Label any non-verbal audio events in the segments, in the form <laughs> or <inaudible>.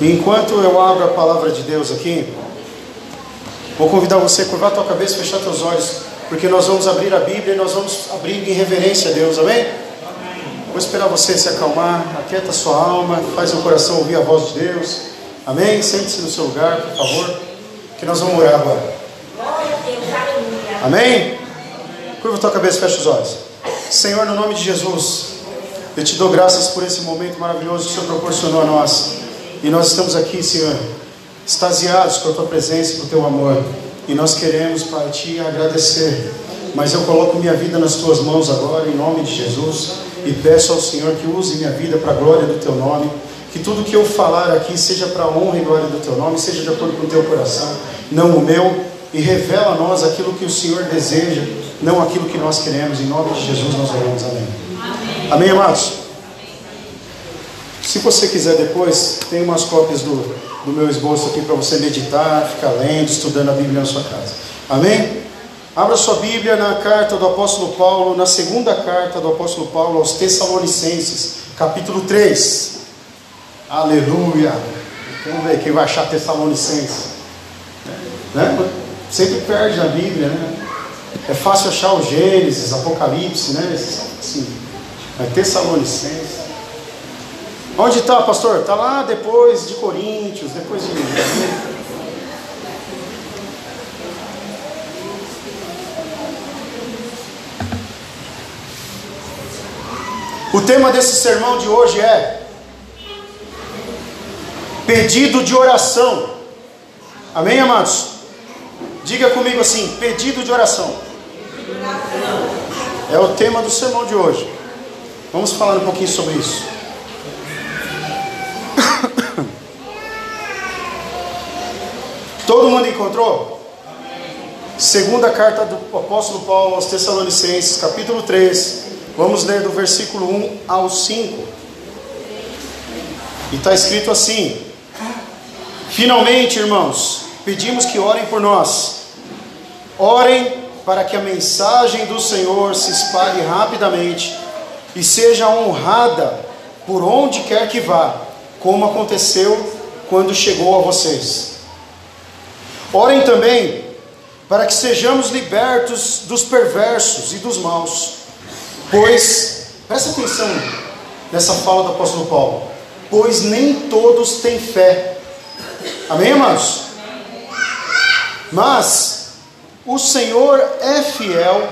Enquanto eu abro a palavra de Deus aqui, vou convidar você a curvar a tua cabeça e fechar teus olhos, porque nós vamos abrir a Bíblia e nós vamos abrir em reverência a Deus, amém? Vou esperar você se acalmar, aquieta sua alma, faz o coração ouvir a voz de Deus, amém? Sente-se no seu lugar, por favor, que nós vamos orar agora. Amém? Curva a tua cabeça e fecha os olhos. Senhor, no nome de Jesus, eu te dou graças por esse momento maravilhoso que o Senhor proporcionou a nós. E nós estamos aqui, Senhor, extasiados com a tua presença e com o teu amor. E nós queremos, Pai, te agradecer. Mas eu coloco minha vida nas tuas mãos agora, em nome de Jesus. E peço ao Senhor que use minha vida para a glória do teu nome. Que tudo que eu falar aqui seja para a honra e glória do teu nome, seja de acordo com o teu coração, não o meu. E revela a nós aquilo que o Senhor deseja, não aquilo que nós queremos. Em nome de Jesus nós oramos. Amém. Amém, Amém amados? Se você quiser depois, tem umas cópias do, do meu esboço aqui para você meditar, ficar lendo, estudando a Bíblia na sua casa. Amém? Abra sua Bíblia na carta do apóstolo Paulo, na segunda carta do apóstolo Paulo aos Tessalonicenses, capítulo 3. Aleluia! Vamos ver quem vai achar Tessalonicenses. Né? Sempre perde na Bíblia, né? É fácil achar o Gênesis, Apocalipse, né? Assim, é Tessalonicenses. Onde está, pastor? Está lá depois de Coríntios, depois de. O tema desse sermão de hoje é pedido de oração. Amém, amados? Diga comigo assim: pedido de oração. É o tema do sermão de hoje. Vamos falar um pouquinho sobre isso. Todo mundo encontrou? Segunda carta do apóstolo Paulo aos Tessalonicenses, capítulo 3. Vamos ler do versículo 1 ao 5. E está escrito assim: Finalmente, irmãos, pedimos que orem por nós. Orem para que a mensagem do Senhor se espalhe rapidamente e seja honrada por onde quer que vá, como aconteceu quando chegou a vocês. Orem também para que sejamos libertos dos perversos e dos maus. Pois, presta atenção nessa fala do apóstolo Paulo. Pois nem todos têm fé. Amém, amados? Mas o Senhor é fiel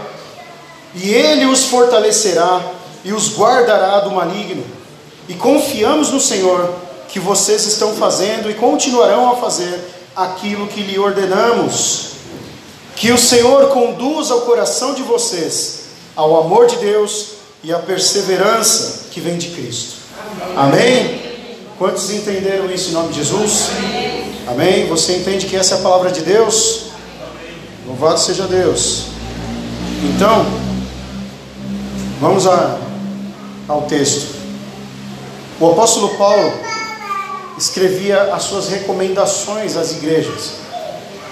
e Ele os fortalecerá e os guardará do maligno. E confiamos no Senhor que vocês estão fazendo e continuarão a fazer aquilo que lhe ordenamos. Que o Senhor conduza o coração de vocês ao amor de Deus e à perseverança que vem de Cristo. Amém? Quantos entenderam isso em nome de Jesus? Amém? Você entende que essa é a palavra de Deus? Louvado seja Deus. Então, vamos a, ao texto. O apóstolo Paulo escrevia as suas recomendações às igrejas.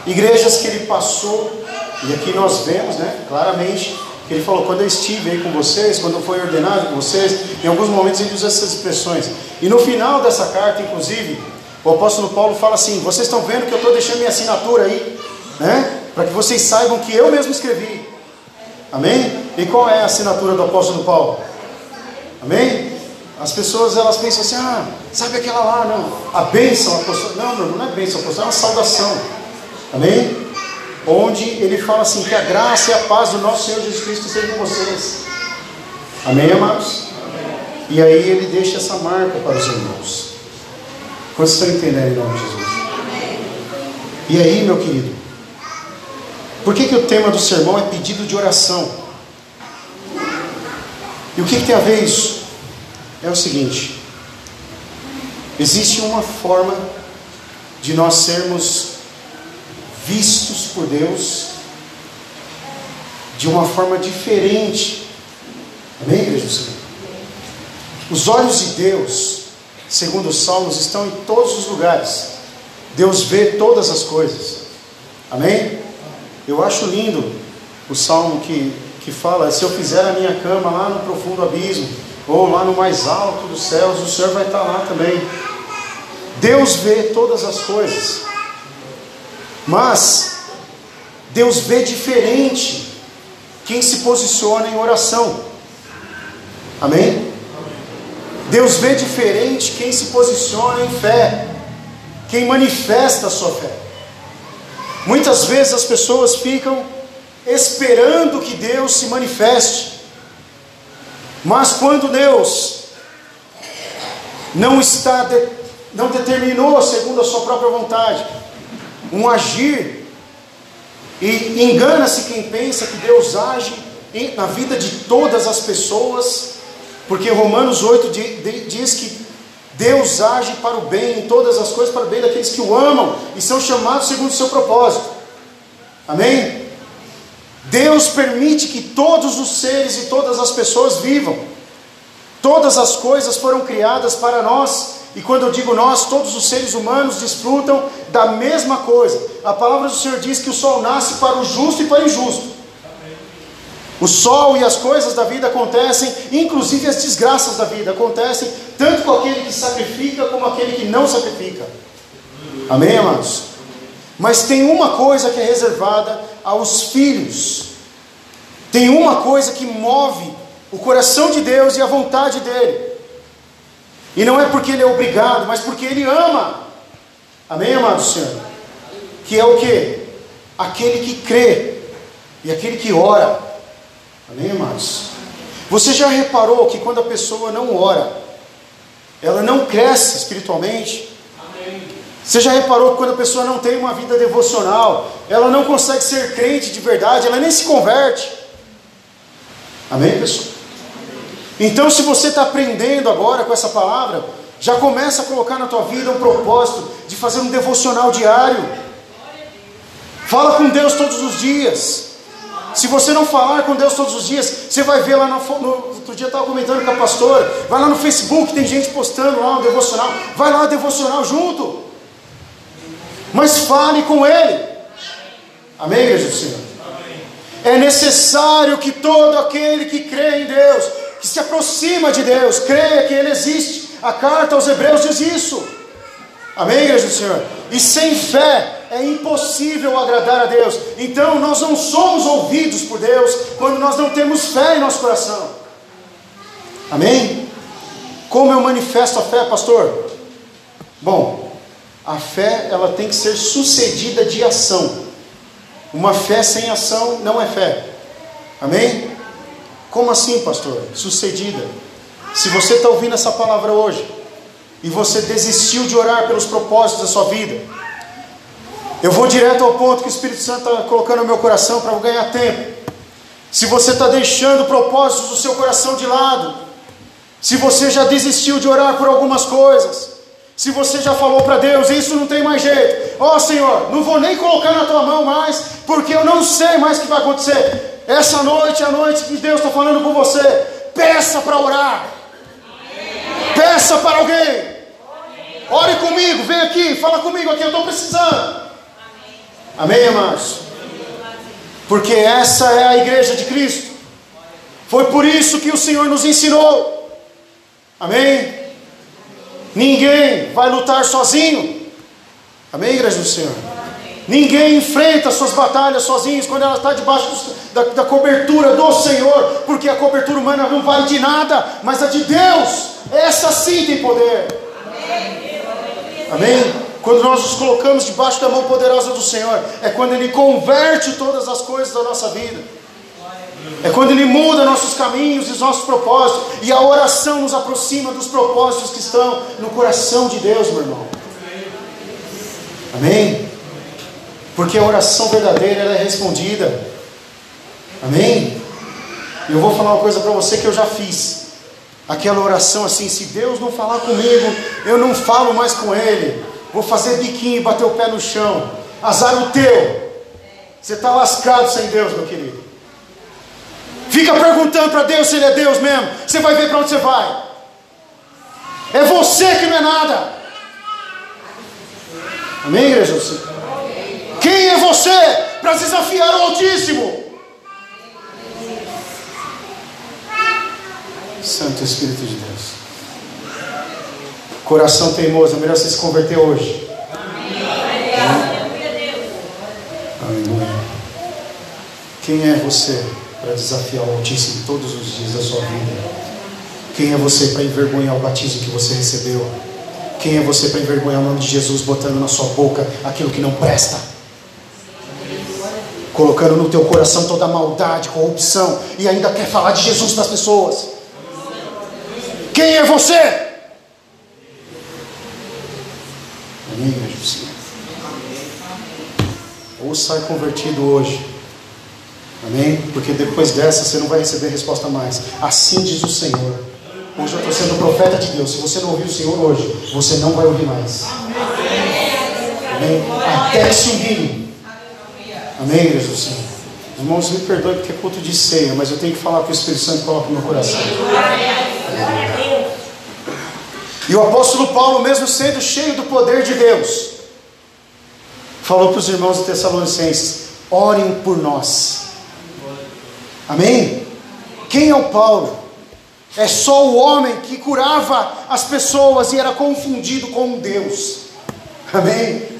Igrejas que ele passou, e aqui nós vemos, né, claramente, que ele falou: quando eu estive aí com vocês, quando foi ordenado com vocês, em alguns momentos ele usa essas expressões. E no final dessa carta, inclusive, o apóstolo Paulo fala assim: vocês estão vendo que eu estou deixando minha assinatura aí, né, para que vocês saibam que eu mesmo escrevi. Amém? E qual é a assinatura do apóstolo Paulo? Amém? As pessoas elas pensam assim, ah, sabe aquela lá, não, a bênção apostólica. Não, não, não é bênção apostólica, é uma saudação. Amém? Onde ele fala assim, que a graça e a paz do nosso Senhor Jesus Cristo sejam vocês. Amém, amados? E aí ele deixa essa marca para os irmãos. Quantos estão entendendo em nome de Jesus? E aí, meu querido, por que, que o tema do sermão é pedido de oração? E o que, que tem a ver isso? É o seguinte: existe uma forma de nós sermos vistos por Deus de uma forma diferente. Amém, igreja do Senhor? Os olhos de Deus, segundo os Salmos, estão em todos os lugares. Deus vê todas as coisas. Amém? Eu acho lindo o salmo que, que fala: se eu fizer a minha cama lá no profundo abismo, ou lá no mais alto dos céus, o Senhor vai estar lá também. Deus vê todas as coisas, mas Deus vê diferente quem se posiciona em oração. Amém? Deus vê diferente quem se posiciona em fé, quem manifesta a sua fé. Muitas vezes as pessoas ficam esperando que Deus se manifeste, mas quando Deus não está de, não determinou segundo a sua própria vontade um agir e engana-se quem pensa que Deus age na vida de todas as pessoas, porque Romanos 8 diz que Deus age para o bem, em todas as coisas, para o bem daqueles que o amam e são chamados segundo o seu propósito. Amém? Deus permite que todos os seres e todas as pessoas vivam. Todas as coisas foram criadas para nós e quando eu digo nós, todos os seres humanos desfrutam da mesma coisa. A palavra do Senhor diz que o sol nasce para o justo e para o injusto. O sol e as coisas da vida acontecem, inclusive as desgraças da vida acontecem, tanto com aquele que sacrifica como aquele que não sacrifica. Amém, amados? Mas tem uma coisa que é reservada aos filhos. Tem uma coisa que move o coração de Deus e a vontade dele. E não é porque ele é obrigado, mas porque ele ama. Amém, amado Senhor? Que é o que? Aquele que crê e aquele que ora. Amém, amados? Você já reparou que quando a pessoa não ora, ela não cresce espiritualmente? Você já reparou que quando a pessoa não tem uma vida devocional, ela não consegue ser crente de verdade, ela nem se converte? Amém, pessoal? Então, se você está aprendendo agora com essa palavra, já começa a colocar na tua vida um propósito de fazer um devocional diário. Fala com Deus todos os dias. Se você não falar com Deus todos os dias, você vai ver lá no, no outro dia eu estava comentando com a pastora, vai lá no Facebook, tem gente postando lá um devocional, vai lá devocional junto. Mas fale com Ele. Amém, igreja do Senhor? É necessário que todo aquele que crê em Deus que se aproxima de Deus, creia que Ele existe. A carta aos Hebreus diz isso. Amém, igreja do Senhor? E sem fé é impossível agradar a Deus. Então nós não somos ouvidos por Deus quando nós não temos fé em nosso coração. Amém? Como eu manifesto a fé, pastor? Bom, a fé ela tem que ser sucedida de ação. Uma fé sem ação não é fé. Amém? Como assim, pastor? Sucedida. Se você está ouvindo essa palavra hoje e você desistiu de orar pelos propósitos da sua vida, eu vou direto ao ponto que o Espírito Santo está colocando no meu coração para eu ganhar tempo. Se você está deixando propósitos do seu coração de lado, se você já desistiu de orar por algumas coisas, se você já falou para Deus, isso não tem mais jeito, ó oh, Senhor, não vou nem colocar na tua mão mais, porque eu não sei mais o que vai acontecer. Essa noite é a noite que Deus está falando com você. Peça para orar. Peça para alguém. Ore comigo, vem aqui, fala comigo aqui, eu estou precisando. Amém, amados? Porque essa é a igreja de Cristo. Foi por isso que o Senhor nos ensinou. Amém? Ninguém vai lutar sozinho. Amém, igreja do Senhor? Ninguém enfrenta suas batalhas sozinhos quando ela está debaixo da, da, cobertura do Senhor, porque a cobertura humana não vale de nada, mas a de Deus, essa sim tem poder. Amém? Quando nós nos colocamos debaixo da mão poderosa do Senhor, é quando Ele converte todas as coisas da nossa vida. É quando Ele muda nossos caminhos e os nossos propósitos, e a oração nos aproxima dos propósitos que estão no coração de Deus, meu irmão. Amém? Porque a oração verdadeira é respondida. Amém? Eu vou falar uma coisa para você que eu já fiz. Aquela oração assim, se Deus não falar comigo, eu não falo mais com Ele. Vou fazer biquinho e bater o pé no chão. Azar o teu. Você está lascado sem Deus, meu querido. Fica perguntando para Deus se Ele é Deus mesmo. Você vai ver para onde você vai. É você que não é nada. Amém, igreja? Quem é você para desafiar o Altíssimo? Santo Espírito de Deus. Coração teimoso, é melhor você se converter hoje. Aleluia. Quem é você para desafiar o Altíssimo todos os dias da sua vida? Quem é você para envergonhar o batismo que você recebeu? Quem é você para envergonhar o nome de Jesus botando na sua boca aquilo que não presta? Colocando no teu coração toda a maldade, corrupção e ainda quer falar de Jesus para as pessoas. Quem é você? Amém, Jesus. Ou sai convertido hoje. Amém? Porque depois dessa você não vai receber resposta mais. Assim diz o Senhor. Hoje eu estou sendo profeta de Deus. Se você não ouvir o Senhor hoje, você não vai ouvir mais. Amém? Até se Amém, Jesus. Irmãos, me perdoe porque é culto de ceia, mas eu tenho que falar que o Espírito Santo coloca no meu coração. E o apóstolo Paulo, mesmo sendo cheio do poder de Deus, falou para os irmãos de Tessalonicenses: orem por nós. Amém? Quem é o Paulo? É só o homem que curava as pessoas e era confundido com Deus. Amém?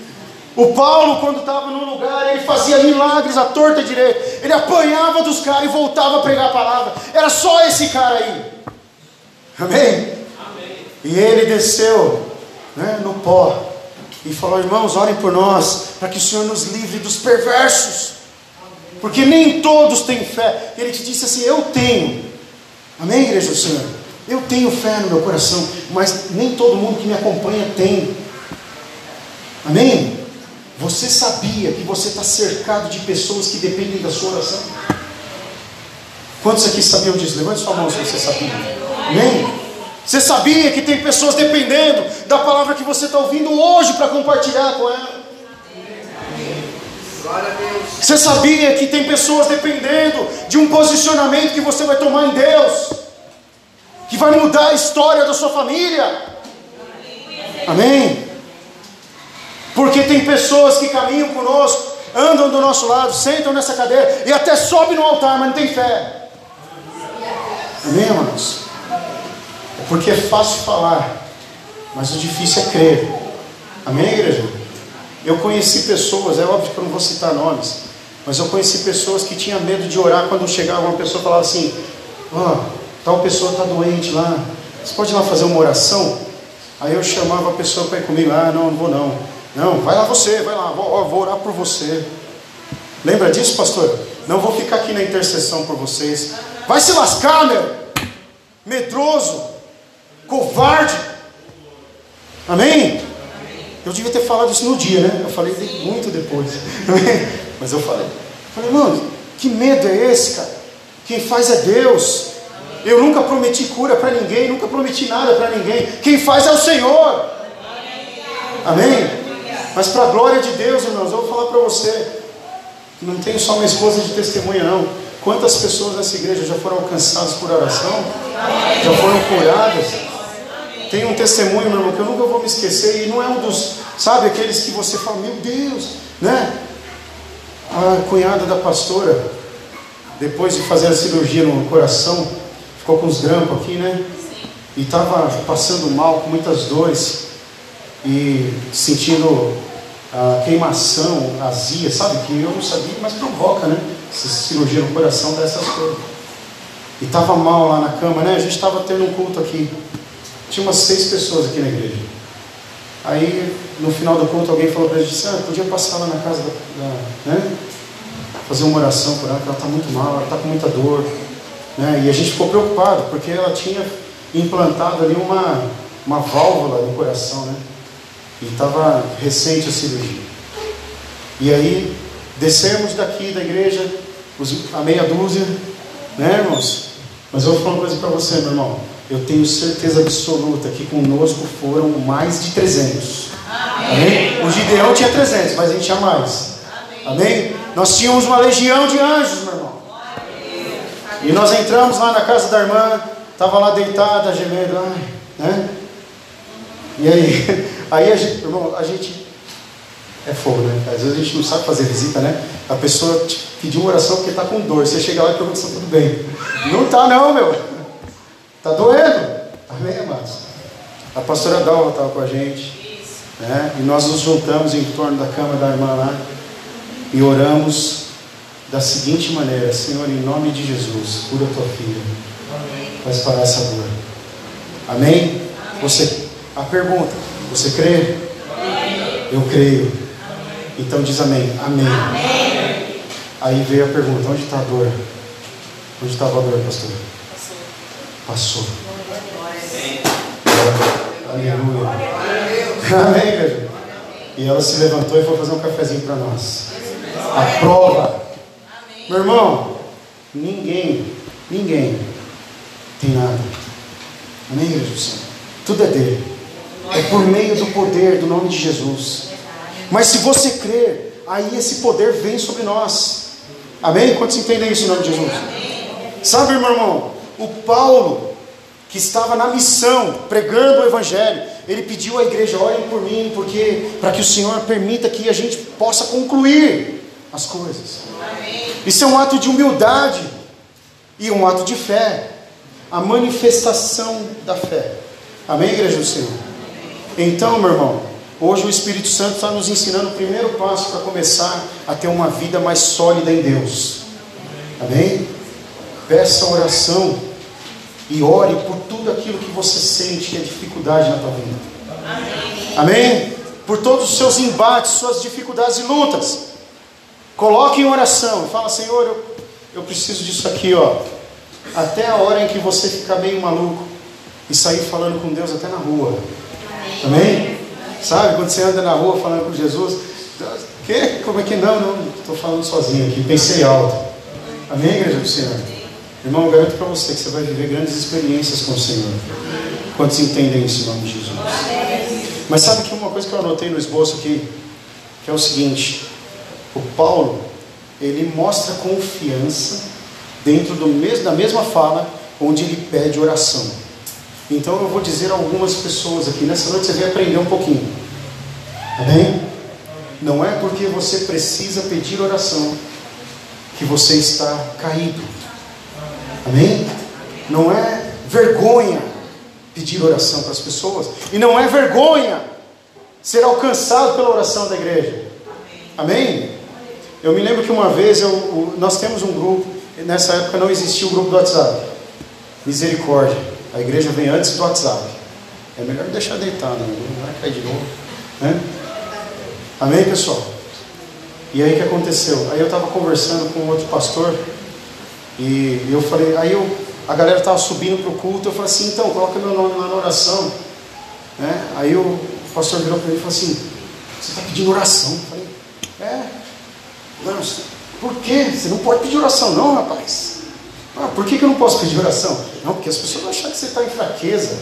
O Paulo, quando estava num lugar, ele fazia milagres à torta direita. Ele apanhava dos caras e voltava a pregar a palavra. Era só esse cara aí. Amém? E ele desceu né, no pó e falou: Irmãos, orem por nós, para que o Senhor nos livre dos perversos, porque nem todos têm fé. Ele te disse assim: Eu tenho, amém, igreja do Senhor? Eu tenho fé no meu coração, mas nem todo mundo que me acompanha tem, amém? Você sabia que você está cercado de pessoas que dependem da sua oração? Quantos aqui sabiam disso? Levante sua mão se você sabia. Amém? Você sabia que tem pessoas dependendo da palavra que você está ouvindo hoje para compartilhar com ela? Você sabia que tem pessoas dependendo de um posicionamento que você vai tomar em Deus, que vai mudar a história da sua família? Amém? Porque tem pessoas que caminham conosco, andam do nosso lado, sentam nessa cadeira e até sobem no altar, mas não tem fé. Amém, irmãos? Porque é fácil falar, mas o difícil é crer. Amém, igreja? Eu conheci pessoas, é óbvio que eu não vou citar nomes, mas eu conheci pessoas que tinham medo de orar quando chegava uma pessoa e falava assim: Ó, oh, tal pessoa está doente lá, você pode ir lá fazer uma oração? Aí eu chamava a pessoa para ir comigo: Ah, não, não vou não. Não, vai lá você, vai lá, vou, vou orar por você. Lembra disso, pastor? Não vou ficar aqui na intercessão por vocês. Vai se lascar, meu! Medroso covarde. Amém? Eu devia ter falado isso no dia, né? Eu falei muito depois. <laughs> Mas eu falei. Falei, mano, que medo é esse, cara? Quem faz é Deus. Eu nunca prometi cura para ninguém, nunca prometi nada para ninguém. Quem faz é o Senhor. Amém? Mas para a glória de Deus, irmãos, eu vou falar para você. Não tenho só uma esposa de testemunha, não. Quantas pessoas nessa igreja já foram alcançadas por oração? Já foram curadas? Tem um testemunho, meu irmão, que eu nunca vou me esquecer, e não é um dos, sabe, aqueles que você fala, meu Deus, né? A cunhada da pastora, depois de fazer a cirurgia no coração, ficou com os grampos aqui, né? E estava passando mal, com muitas dores, e sentindo a queimação, azia, sabe? Que eu não sabia, mas provoca, né? Essa cirurgia no coração dessas coisas. E estava mal lá na cama, né? A gente estava tendo um culto aqui. Tinha umas seis pessoas aqui na igreja. Aí, no final do culto, alguém falou para a gente, ah, podia passar lá na casa da, da né? Fazer uma oração por ela, que ela está muito mal, ela está com muita dor. Né? E a gente ficou preocupado, porque ela tinha implantado ali uma, uma válvula no coração, né? E estava recente a cirurgia. E aí, descemos daqui da igreja, a meia dúzia, né, irmãos? Mas eu vou falar uma coisa para você, meu irmão. Eu tenho certeza absoluta que conosco foram mais de 300. Amém? O Gideão tinha 300, mas a gente tinha mais. Amém? Nós tínhamos uma legião de anjos, meu irmão. E nós entramos lá na casa da irmã, estava lá deitada, gemendo, né? E aí, <laughs> aí a gente, irmão, a gente é fogo, né? Às vezes a gente não sabe fazer visita, né? A pessoa pediu uma oração porque está com dor. Você chega lá e pergunta se está tudo bem. Não está não, meu. Está doendo. Amém, amados? A pastora Dalva estava com a gente. Né? E nós nos juntamos em torno da cama da irmã lá e oramos da seguinte maneira: Senhor, em nome de Jesus, cura tua filha. Faz parar essa dor. Amém? Amém? Você, a pergunta: Você crê? Amém. Eu creio. Então diz amém. amém. Amém. Aí veio a pergunta: Onde está a dor? Onde estava a dor, pastor? Passou. Aleluia. Amém, igreja? E ela se levantou e foi fazer um cafezinho para nós. A prova. Meu irmão, ninguém, ninguém tem nada. Amém, Senhor? Tudo é dele. É por meio do poder do nome de Jesus. Mas se você crer, aí esse poder vem sobre nós. Amém? Quantos entendem isso em nome de Jesus? Sabe, meu irmão, o Paulo, que estava na missão, pregando o Evangelho, ele pediu à igreja: orem por mim, porque para que o Senhor permita que a gente possa concluir as coisas. Amém. Isso é um ato de humildade e um ato de fé, a manifestação da fé. Amém, igreja do Senhor? Então, meu irmão, hoje o Espírito Santo está nos ensinando o primeiro passo para começar a ter uma vida mais sólida em Deus. Amém? Peça oração e ore por tudo aquilo que você sente que é dificuldade na tua vida. Amém? Amém? Por todos os seus embates, suas dificuldades e lutas. Coloque em oração fala, Senhor, eu, eu preciso disso aqui, ó. Até a hora em que você ficar meio maluco e sair falando com Deus até na rua. Amém? Amém? Sabe, quando você anda na rua falando com Jesus, que? Como é que não? Não, estou falando sozinho aqui, pensei alto. Amém, igreja do Senhor? Irmão, eu garanto para você que você vai viver grandes experiências com o Senhor. Quantos entendem isso em nome de Jesus? Mas sabe que uma coisa que eu anotei no esboço aqui, que é o seguinte, o Paulo, ele mostra confiança dentro do mesmo, da mesma fala onde ele pede oração. Então eu vou dizer a algumas pessoas aqui, nessa noite você vai aprender um pouquinho. Amém? Não é porque você precisa pedir oração que você está caído. Amém? Não é vergonha pedir oração para as pessoas. E não é vergonha ser alcançado pela oração da igreja. Amém? Eu me lembro que uma vez eu, nós temos um grupo, nessa época não existia o grupo do WhatsApp. Misericórdia. A igreja vem antes do WhatsApp. É melhor deixar deitado, né? não vai cair de novo. Né? Amém, pessoal? E aí o que aconteceu? Aí eu estava conversando com outro pastor e eu falei, aí eu, a galera estava subindo para o culto, eu falei assim, então, coloca meu nome lá na oração. Né? Aí o pastor virou para mim e falou assim, você está pedindo oração? Eu falei, é, não, por quê? Você não pode pedir oração não, rapaz. Ah, por que, que eu não posso pedir oração? Não, porque as pessoas vão achar que você está em fraqueza.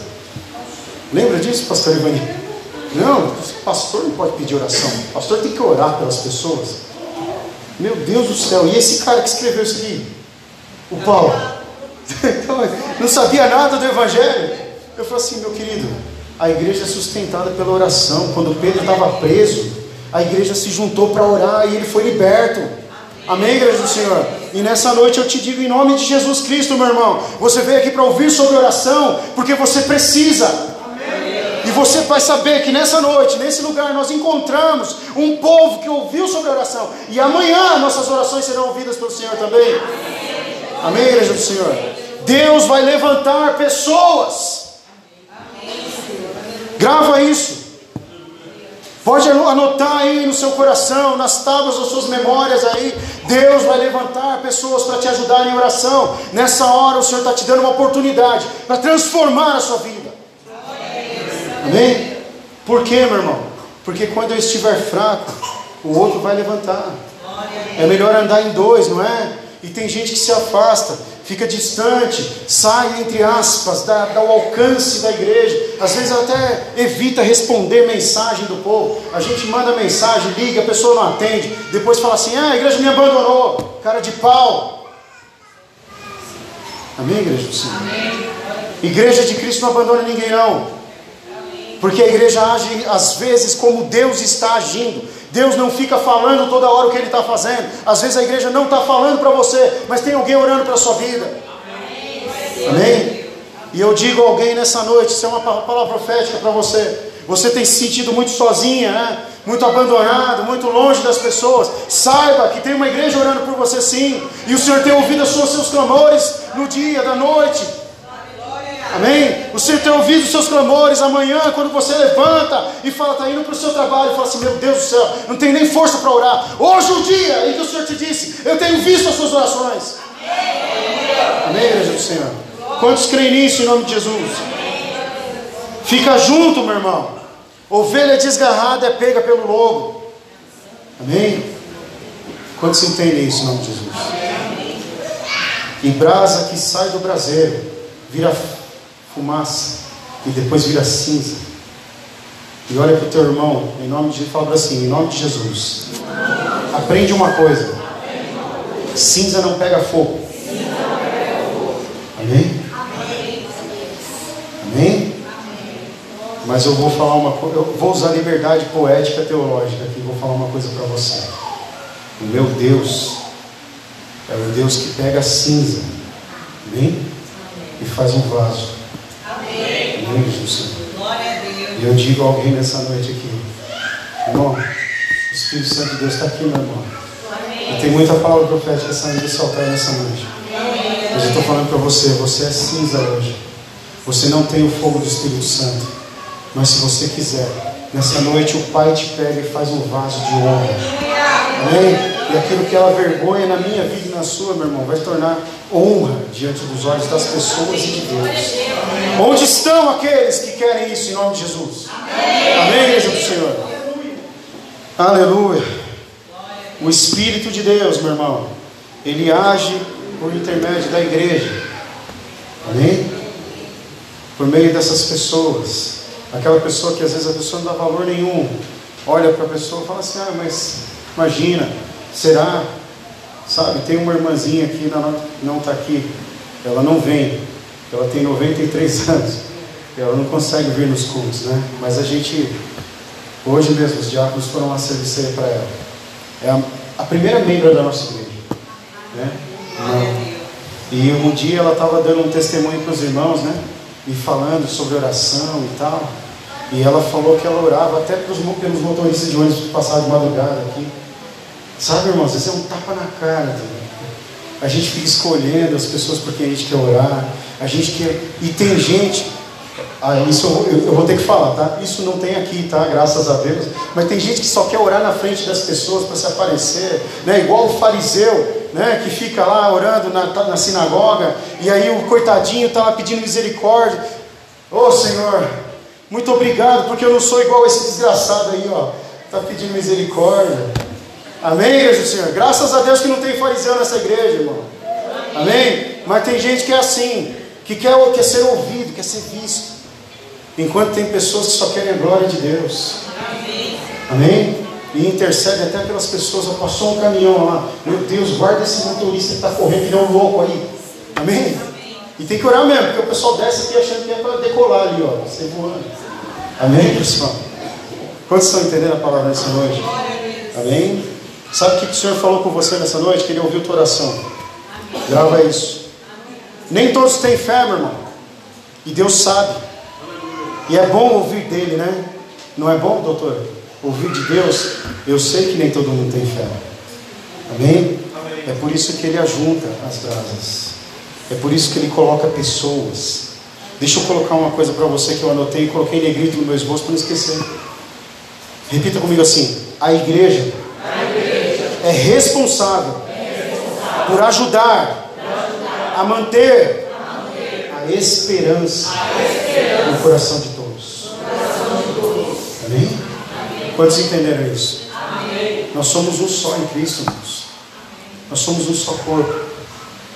Lembra disso, pastor Ivani? Não, pastor não pode pedir oração. Pastor tem que orar pelas pessoas. Meu Deus do céu, e esse cara que escreveu isso aqui? O Paulo. <laughs> Então, não sabia nada do Evangelho. Eu falei assim, meu querido, a igreja é sustentada pela oração. Quando Pedro estava preso, a igreja se juntou para orar e ele foi liberto. Amém, igreja do Senhor? E nessa noite eu te digo em nome de Jesus Cristo, meu irmão. Você veio aqui para ouvir sobre oração, porque você precisa. E você vai saber que nessa noite, nesse lugar, nós encontramos um povo que ouviu sobre oração. E amanhã nossas orações serão ouvidas pelo Senhor também. Amém. Amém, igreja do Senhor? Deus vai levantar pessoas. Grava isso. Pode anotar aí no seu coração, nas tábuas das suas memórias aí. Deus vai levantar pessoas para te ajudar em oração. Nessa hora o Senhor está te dando uma oportunidade para transformar a sua vida. Amém? Por quê, meu irmão? Porque quando eu estiver fraco, o outro vai levantar. É melhor andar em dois, não é? E tem gente que se afasta, fica distante, sai, entre aspas, da, do alcance da igreja. Às vezes até evita responder mensagem do povo. A gente manda mensagem, liga, a pessoa não atende. Depois fala assim: ah, a igreja me abandonou. Cara de pau. Amém, igreja do Senhor? Amém. Igreja de Cristo não abandona ninguém, não. Porque a igreja age às vezes como Deus está agindo. Deus não fica falando toda hora o que Ele está fazendo. Às vezes a igreja não está falando para você, mas tem alguém orando para a sua vida. Amém. Amém? E eu digo a alguém nessa noite, isso é uma palavra profética para você. Você tem se sentido muito sozinha, né? muito abandonado, muito longe das pessoas. Saiba que tem uma igreja orando por você sim. E o Senhor tem ouvido os seus clamores no dia, da noite. Amém? Senhor tem ouvido os seus clamores amanhã, quando você levanta e fala, está indo para o seu trabalho, e fala assim: Meu Deus do céu, não tem nem força para orar. Hoje o dia em que o Senhor te disse: Eu tenho visto as suas orações. Amém, igreja do Senhor? Quantos creem nisso em nome de Jesus? Fica junto, meu irmão. Ovelha desgarrada é pega pelo lobo. Amém? Quantos entendem isso em nome de Jesus? E brasa que sai do braseiro vira fumaça e depois vira cinza. E olha para o teu irmão, em nome de fala assim, em nome de Jesus. Aprende uma coisa. Cinza não pega fogo. Amém? Amém? Mas eu vou falar uma coisa, eu vou usar liberdade poética teológica aqui, vou falar uma coisa para você. O meu Deus é o Deus que pega cinza, amém? E faz um vaso. Amém. Glória a Deus. E eu digo a alguém nessa noite aqui, irmão, o Espírito Santo de Deus está aqui, meu irmão. Amém. Tem muita palavra profética saindo desse altar nessa noite. Amém. Mas eu estou falando para você, você é cinza hoje. Você não tem o fogo do Espírito Santo. Mas se você quiser, nessa noite o Pai te pega e faz um vaso de honra. Amém? Aquilo que é vergonha na minha vida e na sua, meu irmão, vai tornar honra diante dos olhos das pessoas e de Deus. Onde estão aqueles que querem isso em nome de Jesus? Amém, igreja do Senhor. Aleluia. O Espírito de Deus, meu irmão, ele age por intermédio da igreja. Amém? Por meio dessas pessoas. Aquela pessoa que às vezes a pessoa não dá valor nenhum. Olha para a pessoa e fala assim: ah, mas imagina, será? Sabe, tem uma irmãzinha aqui, não está aqui, ela não vem, ela tem 93 <laughs> anos, ela não consegue vir nos cultos, né? Mas a gente, hoje mesmo, os diáconos foram lá servir para ela. É a, a, primeira membro da nossa igreja, né? E um dia ela estava dando um testemunho para os irmãos, né? E falando sobre oração e tal. E ela falou que ela orava até pelos, pelos motoristas de ônibus que passavam de madrugada aqui. Sabe, irmãos, isso é um tapa na cara. A gente fica escolhendo as pessoas por quem a gente quer orar. A gente quer. E tem gente. Ah, isso eu, eu, vou ter que falar, tá? Isso não tem aqui, tá? Graças a Deus. Mas tem gente que só quer orar na frente das pessoas para se aparecer, né? Igual o fariseu, né? Que fica lá orando na, tá, na sinagoga e aí o coitadinho está lá pedindo misericórdia. Ô oh, Senhor, muito obrigado, porque eu não sou igual esse desgraçado aí, ó. Está pedindo misericórdia. Amém, igreja do Senhor? Graças a Deus que não tem fariseu nessa igreja, irmão. Amém? Mas tem gente que é assim, que quer, quer ser ouvido, quer ser visto. Enquanto tem pessoas que só querem a glória de Deus. Amém? E intercede até pelas pessoas. Passou um caminhão lá. Meu Deus, guarda esse motorista que está correndo, que é um louco aí. Amém? E tem que orar mesmo, porque o pessoal desce aqui achando que é para decolar ali, ó, você voando. Amém, pessoal? Quantos estão entendendo a palavra nessa noite? Amém? Sabe o que o Senhor falou com você nessa noite? Que Ele ouviu tua oração. Grava isso. Nem todos têm fé, meu irmão. E Deus sabe. E é bom ouvir dele, né? Não é bom, doutor? Ouvir de Deus. Eu sei que nem todo mundo tem fé. Amém? É por isso que Ele ajunta as brasas. É por isso que ele coloca pessoas. Deixa eu colocar uma coisa para você que eu anotei e coloquei negrito no meu esboço para não esquecer. Repita comigo assim: a igreja é, responsável por ajudar, a, manter a esperança, no coração de todos. Amém? Quantos entenderam isso? Nós somos um só em Cristo, irmãos. Nós somos um só corpo.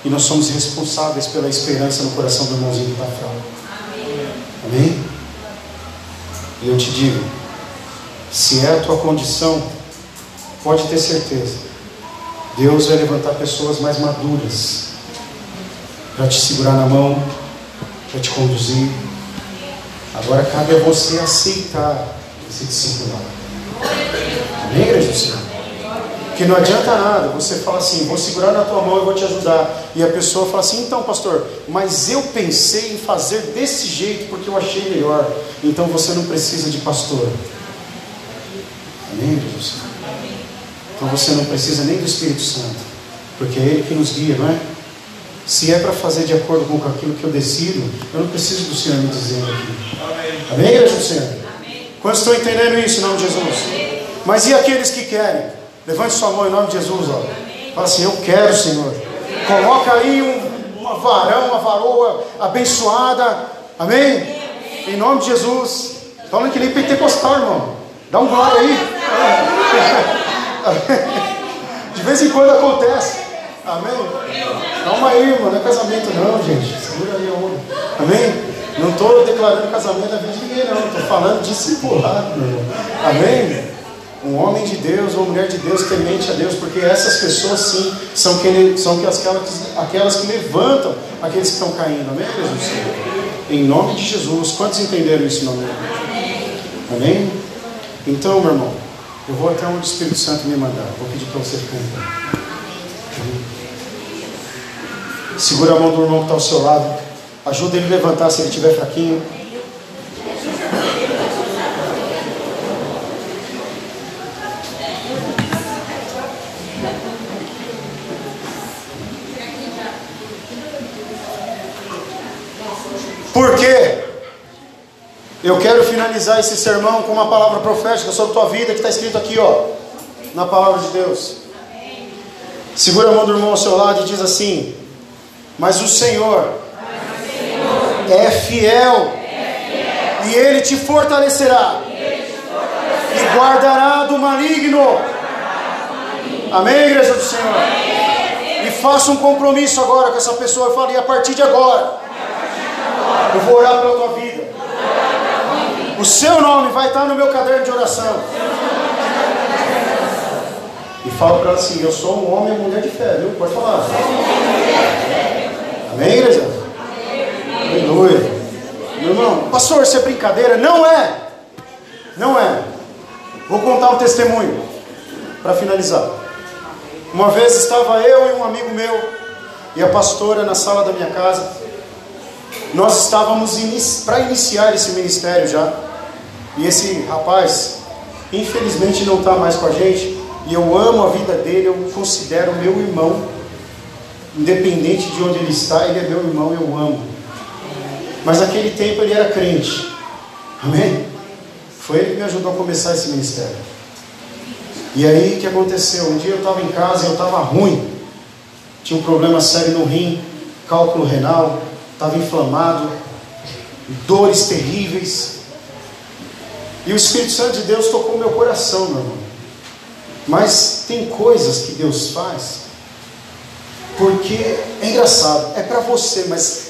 E nós somos responsáveis pela esperança no coração do irmãozinho que está. Amém? E eu te digo, se é a tua condição, pode ter certeza, Deus vai levantar pessoas mais maduras para te segurar na mão, para te conduzir. Agora cabe a você aceitar esse discipulado. Amém, igreja do Senhor? Porque não adianta nada, você fala assim, vou segurar na tua mão e vou te ajudar. E a pessoa fala assim, então pastor, mas eu pensei em fazer desse jeito porque eu achei melhor. Então você não precisa de pastor. Amém, Jesus? Então você não precisa nem do Espírito Santo. Porque é Ele que nos guia, não é? Se é para fazer de acordo com aquilo que eu decido, eu não preciso do Senhor me dizendo aqui. Amém, igreja do Senhor? Quantos estão entendendo isso em nome de Jesus? Mas e aqueles que querem? Levante sua mão em nome de Jesus. Ó. Fala assim: Eu quero, Senhor. Coloca aí um, uma varão, uma varoa abençoada. Amém? Em nome de Jesus. Falando que nem pentecostal, irmão. Dá um glória aí. <laughs> De vez em quando acontece. Amém? Calma aí, irmão. Não é casamento, não, gente. Segura aí a onda. Amém? Não estou declarando casamento na vida de ninguém, não. Estou falando discipulado, meu irmão. Amém? um homem de Deus, uma mulher de Deus temente a Deus, porque essas pessoas sim são, que, são aquelas, aquelas que levantam aqueles que estão caindo, amém, Jesus? Em nome de Jesus, quantos entenderam isso no nome Amém? Então, meu irmão, eu vou até onde o Espírito Santo me mandar, vou pedir para você ficar Segura a mão do irmão que está ao seu lado, ajuda ele a levantar se ele estiver fraquinho. Por quê? Eu quero finalizar esse sermão com uma palavra profética sobre tua vida que está escrito aqui, ó, na palavra de Deus. Segura a mão do irmão ao seu lado e diz assim: Mas o Senhor, é, fiel, e Ele te fortalecerá, e, guardará do maligno. Amém, igreja do Senhor? E faça um compromisso agora com essa pessoa. Eu falei a partir de agora. Eu vou orar pela tua vida. O seu nome vai estar no meu caderno de oração. E fala para ela assim: Eu sou um homem e mulher de fé, viu? Pode falar. Amém, igreja? Aleluia. Meu irmão, pastor, isso é brincadeira? Não é. Não é. Vou contar um testemunho para finalizar. Uma vez estava eu e um amigo meu e a pastora na sala da minha casa. Nós estávamos para iniciar esse ministério já. E esse rapaz, infelizmente, não está mais com a gente. E eu amo a vida dele, eu considero meu irmão. Independente de onde ele está, ele é meu irmão, eu amo. Mas naquele tempo ele era crente. Amém? Foi ele que me ajudou a começar esse ministério. E aí o que aconteceu? Um dia eu estava em casa e eu estava ruim. Tinha um problema sério no rim, cálculo renal estava inflamado, dores terríveis. E o Espírito Santo de Deus tocou meu coração, meu irmão. Mas tem coisas que Deus faz, porque é engraçado, é para você, mas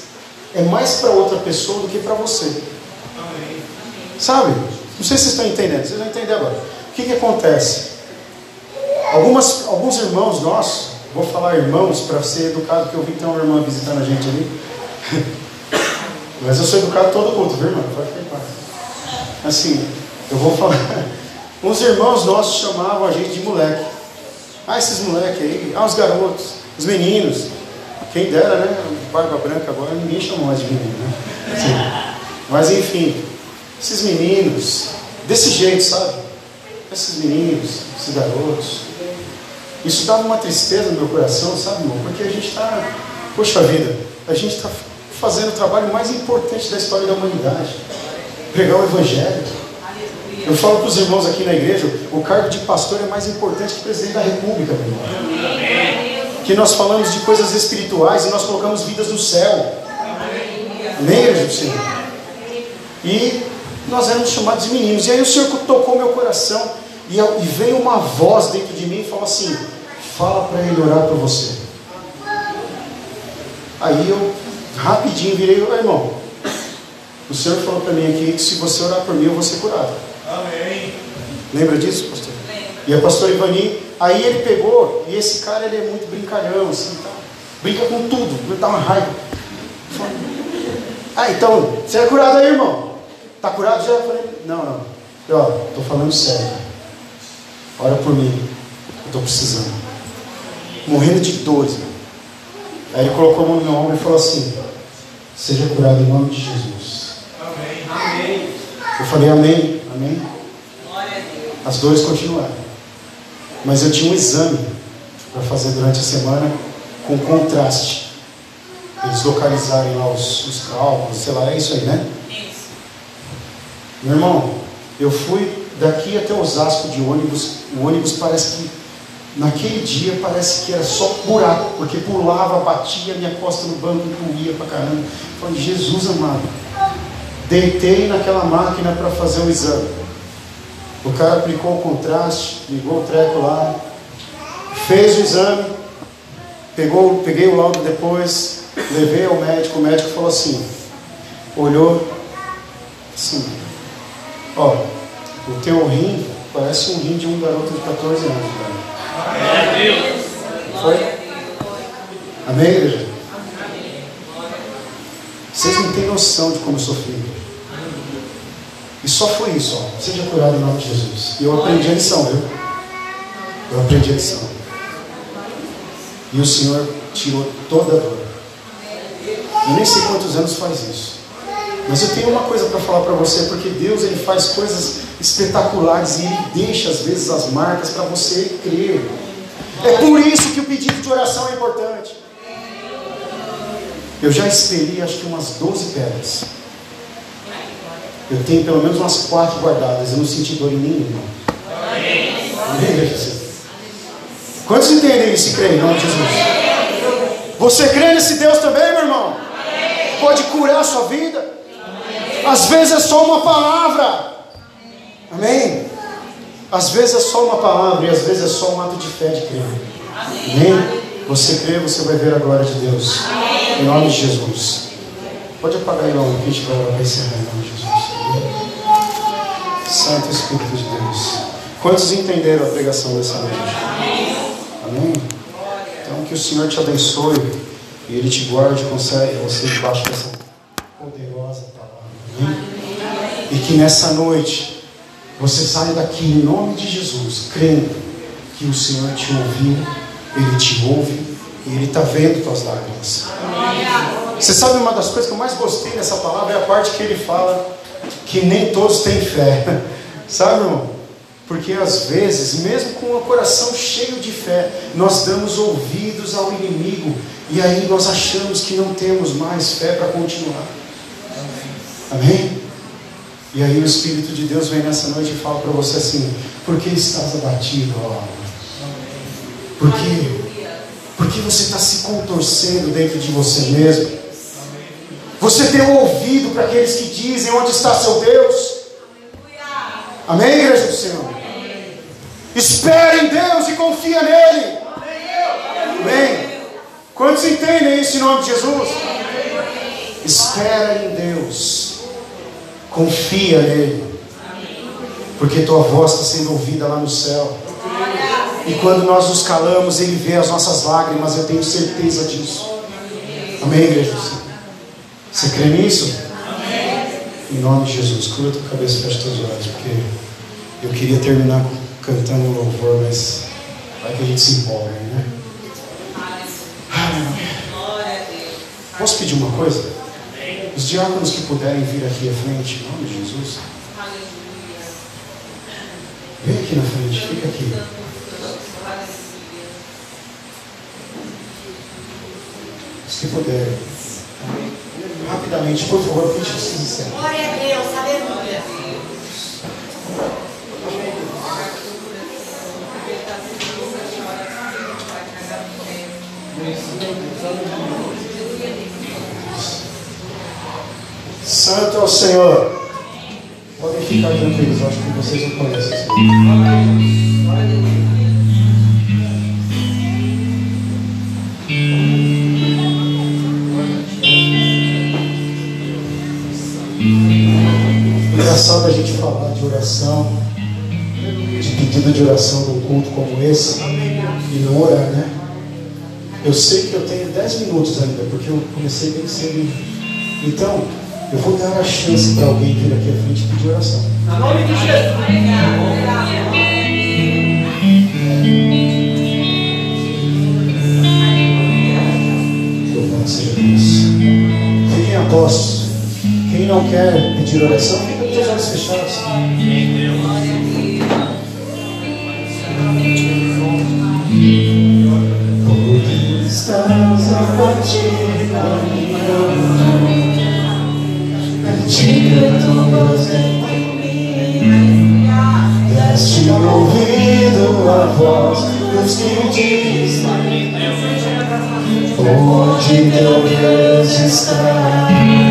é mais para outra pessoa do que para você. Sabe? Não sei se vocês estão entendendo, vocês vão entender agora. O que, que acontece? Algumas, alguns irmãos nossos, vou falar irmãos para ser educado, porque eu vi que tem uma irmã visitando a gente ali. <laughs> Mas eu sou educado todo culto, viu, irmão? Pode ficar Assim, eu vou falar. <laughs> Uns irmãos nossos chamavam a gente de moleque. Ah, esses moleques aí. Ah, os garotos, os meninos. Quem dera, né? Barba branca agora, ninguém chamou mais de menino, né? Assim. Mas enfim, esses meninos, desse jeito, sabe? Esses meninos, esses garotos. Isso dava uma tristeza no meu coração, sabe, irmão? Porque a gente está, poxa vida, a gente está fazendo o trabalho mais importante da história da humanidade pregar o Evangelho. Eu falo para os irmãos aqui na igreja: o cargo de pastor é mais importante que presidente da República, meu irmão. Que nós falamos de coisas espirituais e nós colocamos vidas no céu. Amém, Senhor? E nós éramos chamados de meninos. E aí o Senhor tocou meu coração e, e veio uma voz dentro de mim e falou assim: Fala para ele orar por você. Aí eu rapidinho virei, oh, irmão, o Senhor falou para mim aqui que se você orar por mim, eu vou ser curado. Amém. Lembra disso, pastor? E a pastora Ivani, aí ele pegou, e esse cara ele é muito brincalhão, assim, tá? brinca com tudo, ele dá uma raiva. Ah, então, você é curado aí, irmão? Tá curado já? Eu falei, não, não. Eu, ó, tô falando sério. Ora por mim. Estou precisando. Morrendo de dores. Aí ele colocou a mão no meu ombro e falou assim: Seja curado em nome de Jesus. Amém. Eu falei amém, amém. As dores continuaram. Mas eu tinha um exame para fazer durante a semana com contraste. Eles localizarem lá os, os cálculos, sei lá, é isso aí, né? Isso. Meu irmão, eu fui daqui até Osasco de ônibus. O ônibus parece que Naquele dia parece que era só buraco, porque pulava, batia minha costa no banco doía pra caramba. Falei, Jesus amado. Deitei naquela máquina para fazer o exame. O cara aplicou o contraste, ligou o treco lá, fez o exame, pegou, peguei o laudo depois, levei ao médico, o médico falou assim, olhou assim, ó, o teu rim parece um rim de um garoto de 14 anos, velho. Foi? Amém, igreja? Vocês não têm noção de como sofri. E só foi isso, ó. Seja curado em nome de Jesus. E eu aprendi a lição, viu? Eu aprendi a lição. E o Senhor tirou toda a dor. Eu nem sei quantos anos faz isso. Mas eu tenho uma coisa para falar para você, porque Deus ele faz coisas espetaculares e ele deixa às vezes as marcas para você crer. É por isso que o pedido de oração é importante. Eu já expeli acho que umas 12 pedras. Eu tenho pelo menos umas quatro guardadas. Eu não senti dor em nenhuma. Quantos entendem isso e creem em nome de Jesus? Você crê nesse Deus também, meu irmão? Pode curar a sua vida. Às vezes é só uma palavra. Amém? Às vezes é só uma palavra e às vezes é só um ato de fé de crer. Amém? Você crê, você vai ver a glória de Deus. Em nome de Jesus. Pode apagar aí logo que a gente vai encerrar em nome de Jesus. Santo Espírito de Deus. Quantos entenderam a pregação dessa noite? Amém? Então que o Senhor te abençoe e Ele te guarde e concede você debaixo dessa? E que nessa noite você saia daqui em nome de Jesus, crendo que o Senhor te ouviu, Ele te ouve e Ele está vendo tuas lágrimas. Você sabe uma das coisas que eu mais gostei nessa palavra é a parte que ele fala que nem todos têm fé. <laughs> Sabe, irmão? Porque às vezes, mesmo com o coração cheio de fé, nós damos ouvidos ao inimigo e aí nós achamos que não temos mais fé para continuar. Amém? E aí o Espírito de Deus vem nessa noite e fala para você assim: por que estás abatido, ó? Por quê? Porque você está se contorcendo dentro de você mesmo. Você tem um ouvido para aqueles que dizem onde está seu Deus. Amém, igreja do Senhor? Espere em Deus e confia nele. Amém. Quantos entendem isso em nome de Jesus? Espera em Deus. Confia nele. Porque tua voz está sendo ouvida lá no céu. E quando nós nos calamos, Ele vê as nossas lágrimas, eu tenho certeza disso. Amém, igreja? Você crê nisso? Em nome de Jesus, curta a cabeça e fecha teus olhos, porque eu queria terminar cantando louvor, mas vai que a gente se empolga, né? Posso pedir uma coisa? Os diáconos que puderem vir aqui à frente, em nome de Jesus. Vem aqui na frente, fica aqui. Se puderem. Rapidamente, por favor, feche os Glória a Deus, aleluia. Santo é o Senhor. Podem ficar tranquilos, acho que vocês não conhecem Engraçado a gente falar de oração, de pedido de oração num culto como esse, e não orar, né? Eu sei que eu tenho 10 minutos ainda, porque eu comecei bem cedo. Então, eu vou dar uma chance para alguém vir aqui à frente pedir oração. No nome de Jesus. Louvado seja Deus. Fiquem apostos. Quem não quer pedir oração, fica com os olhos fechados. Estás a partir ambos em mim. Deste ouvido a voz dos que dizem: onde teu Deus está.